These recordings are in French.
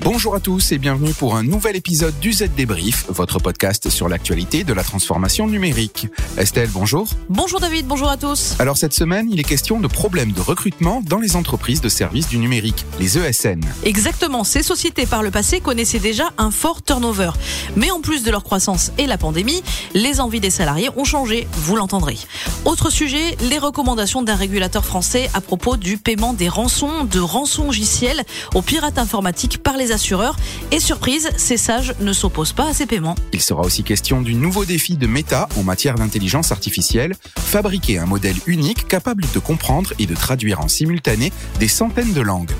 Bonjour à tous et bienvenue pour un nouvel épisode du Z Débrief, votre podcast sur l'actualité de la transformation numérique. Estelle, bonjour. Bonjour David, bonjour à tous. Alors cette semaine, il est question de problèmes de recrutement dans les entreprises de services du numérique, les ESN. Exactement, ces sociétés par le passé connaissaient déjà un fort turnover. Mais en plus de leur croissance et la pandémie, les envies des salariés ont changé, vous l'entendrez. Autre sujet, les recommandations d'un régulateur français à propos du paiement des rançons, de rançons logiciels aux pirates informatiques par les assureurs. Et surprise, ces sages ne s'opposent pas à ces paiements. Il sera aussi question du nouveau défi de Meta en matière d'intelligence artificielle, fabriquer un modèle unique capable de comprendre et de traduire en simultané des centaines de langues.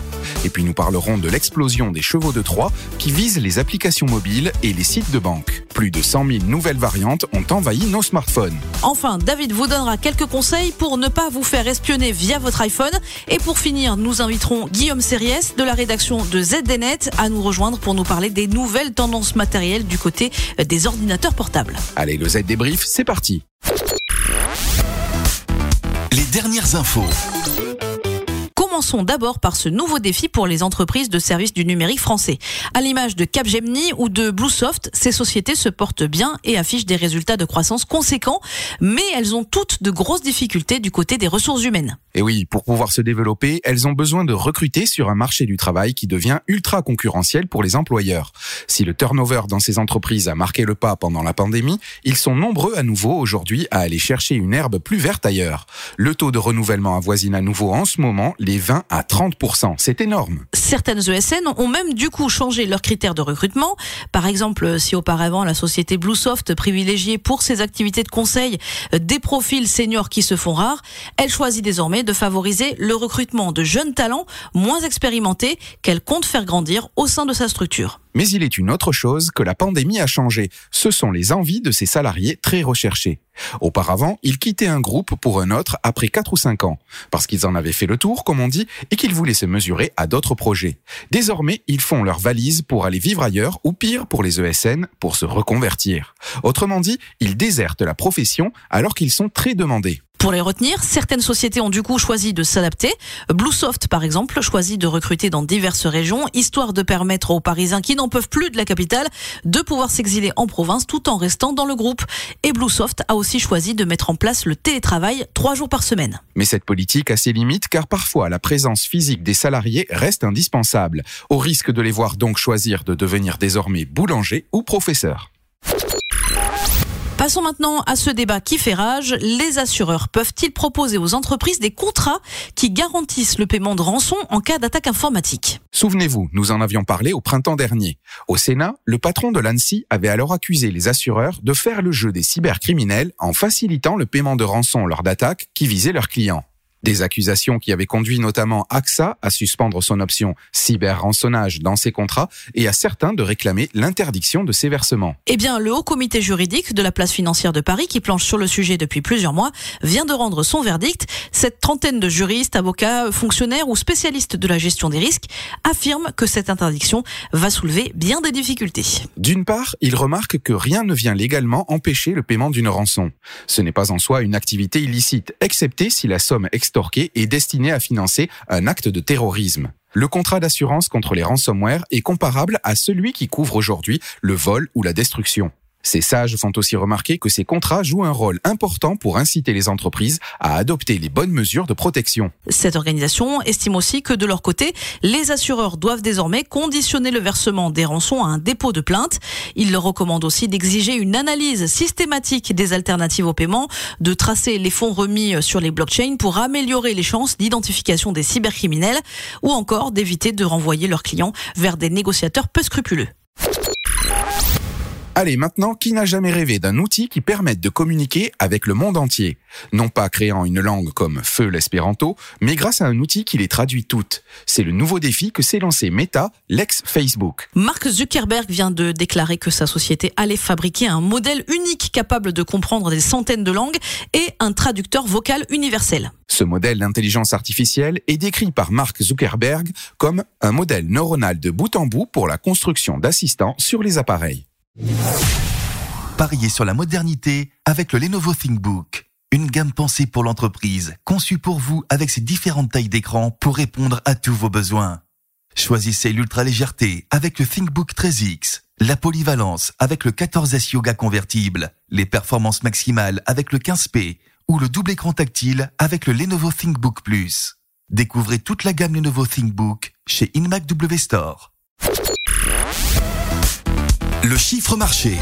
Et puis nous parlerons de l'explosion des chevaux de Troie qui visent les applications mobiles et les sites de banque. Plus de 100 000 nouvelles variantes ont envahi nos smartphones. Enfin, David vous donnera quelques conseils pour ne pas vous faire espionner via votre iPhone. Et pour finir, nous inviterons Guillaume Series de la rédaction de ZDNet à nous rejoindre pour nous parler des nouvelles tendances matérielles du côté des ordinateurs portables. Allez, le Z débrief, c'est parti. Les dernières infos. Commençons d'abord par ce nouveau défi pour les entreprises de services du numérique français. À l'image de Capgemini ou de Bluesoft, ces sociétés se portent bien et affichent des résultats de croissance conséquents, mais elles ont toutes de grosses difficultés du côté des ressources humaines. Et oui, pour pouvoir se développer, elles ont besoin de recruter sur un marché du travail qui devient ultra concurrentiel pour les employeurs. Si le turnover dans ces entreprises a marqué le pas pendant la pandémie, ils sont nombreux à nouveau aujourd'hui à aller chercher une herbe plus verte ailleurs. Le taux de renouvellement avoisine à nouveau en ce moment les 20 à 30%. C'est énorme. Certaines ESN ont même du coup changé leurs critères de recrutement. Par exemple, si auparavant la société Bluesoft privilégiait pour ses activités de conseil des profils seniors qui se font rares, elle choisit désormais de favoriser le recrutement de jeunes talents moins expérimentés qu'elle compte faire grandir au sein de sa structure. Mais il est une autre chose que la pandémie a changé. Ce sont les envies de ces salariés très recherchés. Auparavant, ils quittaient un groupe pour un autre après 4 ou 5 ans, parce qu'ils en avaient fait le tour, comme on dit, et qu'ils voulaient se mesurer à d'autres projets. Désormais, ils font leur valise pour aller vivre ailleurs, ou pire pour les ESN, pour se reconvertir. Autrement dit, ils désertent la profession alors qu'ils sont très demandés. Pour les retenir, certaines sociétés ont du coup choisi de s'adapter. Bluesoft, par exemple, choisit de recruter dans diverses régions, histoire de permettre aux Parisiens qui n'en peuvent plus de la capitale de pouvoir s'exiler en province tout en restant dans le groupe. Et Bluesoft a aussi choisi de mettre en place le télétravail trois jours par semaine. Mais cette politique a ses limites car parfois la présence physique des salariés reste indispensable, au risque de les voir donc choisir de devenir désormais boulanger ou professeur. Passons maintenant à ce débat qui fait rage. Les assureurs peuvent-ils proposer aux entreprises des contrats qui garantissent le paiement de rançon en cas d'attaque informatique? Souvenez-vous, nous en avions parlé au printemps dernier. Au Sénat, le patron de l'ANSI avait alors accusé les assureurs de faire le jeu des cybercriminels en facilitant le paiement de rançon lors d'attaques qui visaient leurs clients. Des accusations qui avaient conduit notamment AXA à suspendre son option cyber-rançonnage dans ses contrats et à certains de réclamer l'interdiction de ces versements. Eh bien, le Haut Comité juridique de la place financière de Paris, qui planche sur le sujet depuis plusieurs mois, vient de rendre son verdict. Cette trentaine de juristes, avocats, fonctionnaires ou spécialistes de la gestion des risques affirment que cette interdiction va soulever bien des difficultés. D'une part, ils remarquent que rien ne vient légalement empêcher le paiement d'une rançon. Ce n'est pas en soi une activité illicite, excepté si la somme est destinée à financer un acte de terrorisme. Le contrat d'assurance contre les ransomware est comparable à celui qui couvre aujourd'hui le vol ou la destruction. Ces sages font aussi remarquer que ces contrats jouent un rôle important pour inciter les entreprises à adopter les bonnes mesures de protection. Cette organisation estime aussi que de leur côté, les assureurs doivent désormais conditionner le versement des rançons à un dépôt de plainte. Ils leur recommandent aussi d'exiger une analyse systématique des alternatives au paiement, de tracer les fonds remis sur les blockchains pour améliorer les chances d'identification des cybercriminels ou encore d'éviter de renvoyer leurs clients vers des négociateurs peu scrupuleux. Allez, maintenant, qui n'a jamais rêvé d'un outil qui permette de communiquer avec le monde entier? Non pas créant une langue comme feu l'espéranto, mais grâce à un outil qui les traduit toutes. C'est le nouveau défi que s'est lancé Meta, l'ex-Facebook. Mark Zuckerberg vient de déclarer que sa société allait fabriquer un modèle unique capable de comprendre des centaines de langues et un traducteur vocal universel. Ce modèle d'intelligence artificielle est décrit par Mark Zuckerberg comme un modèle neuronal de bout en bout pour la construction d'assistants sur les appareils. Pariez sur la modernité avec le Lenovo ThinkBook. Une gamme pensée pour l'entreprise, conçue pour vous avec ses différentes tailles d'écran pour répondre à tous vos besoins. Choisissez l'ultra légèreté avec le ThinkBook 13X, la polyvalence avec le 14S Yoga convertible, les performances maximales avec le 15P ou le double écran tactile avec le Lenovo ThinkBook Plus. Découvrez toute la gamme Lenovo ThinkBook chez InMac W Store. Le chiffre marché.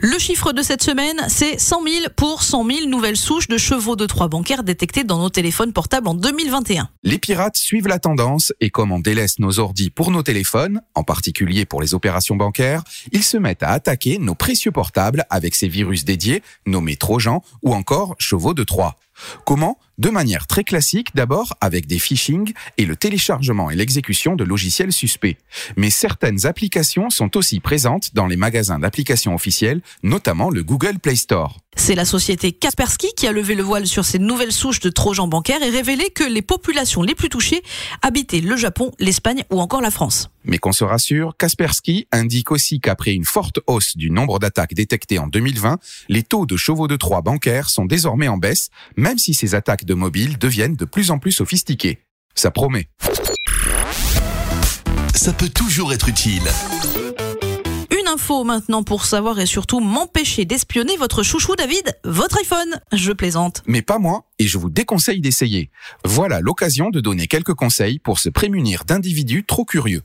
Le chiffre de cette semaine, c'est 100 000 pour 100 000 nouvelles souches de chevaux de Troie bancaires détectées dans nos téléphones portables en 2021. Les pirates suivent la tendance et comme on délaisse nos ordis pour nos téléphones, en particulier pour les opérations bancaires, ils se mettent à attaquer nos précieux portables avec ces virus dédiés nommés Trojans ou encore chevaux de Troie. Comment De manière très classique, d'abord avec des phishing et le téléchargement et l'exécution de logiciels suspects. Mais certaines applications sont aussi présentes dans les magasins d'applications officiels, notamment le Google Play Store. C'est la société Kaspersky qui a levé le voile sur ces nouvelles souches de trojans bancaires et révélé que les populations les plus touchées habitaient le Japon, l'Espagne ou encore la France. Mais qu'on se rassure, Kaspersky indique aussi qu'après une forte hausse du nombre d'attaques détectées en 2020, les taux de chevaux de Troie bancaires sont désormais en baisse, même si ces attaques de mobiles deviennent de plus en plus sophistiquées. Ça promet. Ça peut toujours être utile info maintenant pour savoir et surtout m'empêcher d'espionner votre chouchou David, votre iPhone. Je plaisante. Mais pas moi, et je vous déconseille d'essayer. Voilà l'occasion de donner quelques conseils pour se prémunir d'individus trop curieux.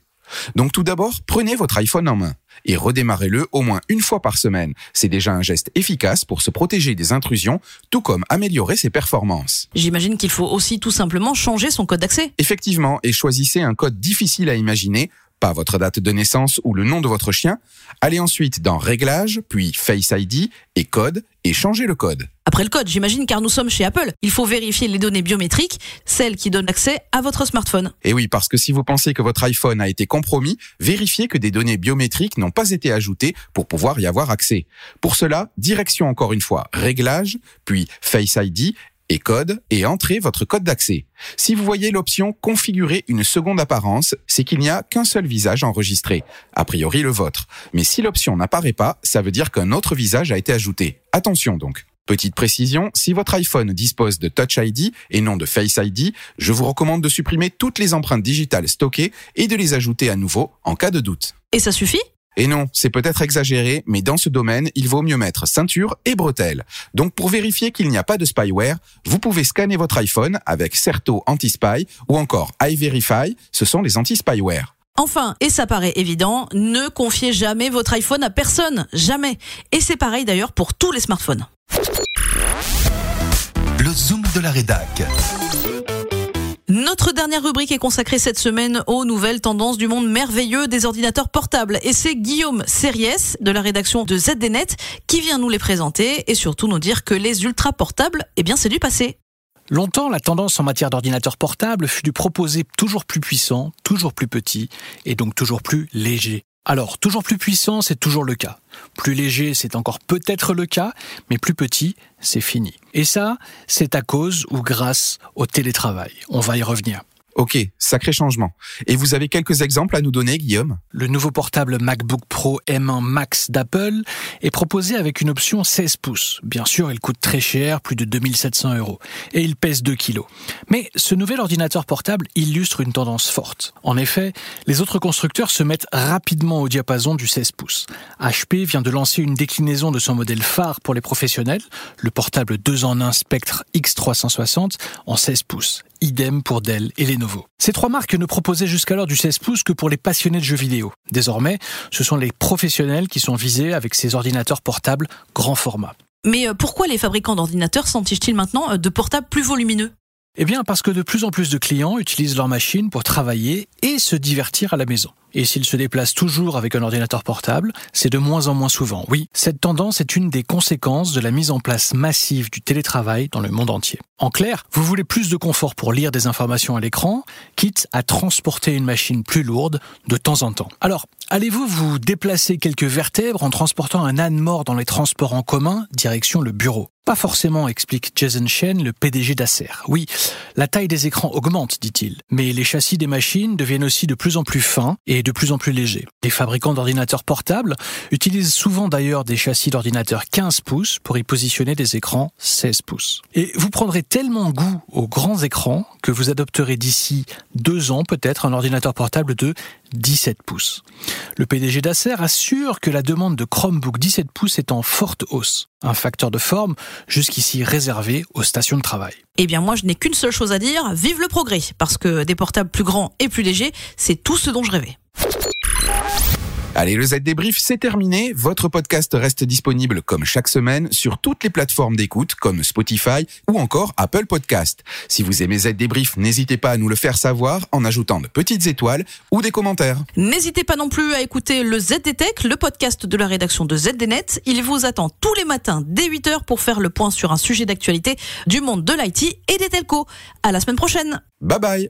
Donc tout d'abord, prenez votre iPhone en main et redémarrez-le au moins une fois par semaine. C'est déjà un geste efficace pour se protéger des intrusions, tout comme améliorer ses performances. J'imagine qu'il faut aussi tout simplement changer son code d'accès. Effectivement, et choisissez un code difficile à imaginer pas votre date de naissance ou le nom de votre chien. Allez ensuite dans Réglages, puis Face ID et Code et changez le code. Après le code, j'imagine, car nous sommes chez Apple. Il faut vérifier les données biométriques, celles qui donnent accès à votre smartphone. Et oui, parce que si vous pensez que votre iPhone a été compromis, vérifiez que des données biométriques n'ont pas été ajoutées pour pouvoir y avoir accès. Pour cela, direction encore une fois Réglages, puis Face ID et code et entrez votre code d'accès. Si vous voyez l'option configurer une seconde apparence, c'est qu'il n'y a qu'un seul visage enregistré, a priori le vôtre. Mais si l'option n'apparaît pas, ça veut dire qu'un autre visage a été ajouté. Attention donc. Petite précision, si votre iPhone dispose de Touch ID et non de Face ID, je vous recommande de supprimer toutes les empreintes digitales stockées et de les ajouter à nouveau en cas de doute. Et ça suffit? Et non, c'est peut-être exagéré, mais dans ce domaine, il vaut mieux mettre ceinture et bretelles. Donc pour vérifier qu'il n'y a pas de spyware, vous pouvez scanner votre iPhone avec Certo Anti-Spy ou encore iVerify, ce sont les anti-spyware. Enfin, et ça paraît évident, ne confiez jamais votre iPhone à personne, jamais. Et c'est pareil d'ailleurs pour tous les smartphones. Le zoom de la rédac. Notre dernière rubrique est consacrée cette semaine aux nouvelles tendances du monde merveilleux des ordinateurs portables. Et c'est Guillaume Series de la rédaction de ZDNet qui vient nous les présenter et surtout nous dire que les ultra portables, eh bien, c'est du passé. Longtemps, la tendance en matière d'ordinateurs portables fut de proposer toujours plus puissant, toujours plus petit et donc toujours plus léger. Alors, toujours plus puissant, c'est toujours le cas. Plus léger, c'est encore peut-être le cas, mais plus petit, c'est fini. Et ça, c'est à cause ou grâce au télétravail. On va y revenir. Ok, sacré changement. Et vous avez quelques exemples à nous donner, Guillaume? Le nouveau portable MacBook Pro M1 Max d'Apple est proposé avec une option 16 pouces. Bien sûr, il coûte très cher, plus de 2700 euros, et il pèse 2 kilos. Mais ce nouvel ordinateur portable illustre une tendance forte. En effet, les autres constructeurs se mettent rapidement au diapason du 16 pouces. HP vient de lancer une déclinaison de son modèle phare pour les professionnels, le portable 2 en 1 Spectre X360 en 16 pouces idem pour Dell et Lenovo. Ces trois marques ne proposaient jusqu'alors du 16 pouces que pour les passionnés de jeux vidéo. Désormais, ce sont les professionnels qui sont visés avec ces ordinateurs portables grand format. Mais euh, pourquoi les fabricants d'ordinateurs s'entichent-ils maintenant euh, de portables plus volumineux? Eh bien, parce que de plus en plus de clients utilisent leur machine pour travailler et se divertir à la maison. Et s'ils se déplacent toujours avec un ordinateur portable, c'est de moins en moins souvent. Oui, cette tendance est une des conséquences de la mise en place massive du télétravail dans le monde entier. En clair, vous voulez plus de confort pour lire des informations à l'écran, quitte à transporter une machine plus lourde de temps en temps. Alors, allez-vous vous déplacer quelques vertèbres en transportant un âne mort dans les transports en commun? Direction le bureau pas forcément, explique Jason Shen, le PDG d'Acer. Oui, la taille des écrans augmente, dit-il, mais les châssis des machines deviennent aussi de plus en plus fins et de plus en plus léger. Les fabricants d'ordinateurs portables utilisent souvent d'ailleurs des châssis d'ordinateurs 15 pouces pour y positionner des écrans 16 pouces. Et vous prendrez tellement goût aux grands écrans que vous adopterez d'ici deux ans peut-être un ordinateur portable de 17 pouces. Le PDG d'Acer assure que la demande de Chromebook 17 pouces est en forte hausse, un facteur de forme jusqu'ici réservé aux stations de travail. Eh bien moi je n'ai qu'une seule chose à dire, vive le progrès, parce que des portables plus grands et plus légers, c'est tout ce dont je rêvais. Allez, le Z débrief, c'est terminé. Votre podcast reste disponible comme chaque semaine sur toutes les plateformes d'écoute comme Spotify ou encore Apple Podcast. Si vous aimez Z débrief, n'hésitez pas à nous le faire savoir en ajoutant de petites étoiles ou des commentaires. N'hésitez pas non plus à écouter le ZDTech, le podcast de la rédaction de ZDNet. Il vous attend tous les matins dès 8h pour faire le point sur un sujet d'actualité du monde de l'IT et des telcos. À la semaine prochaine. Bye bye.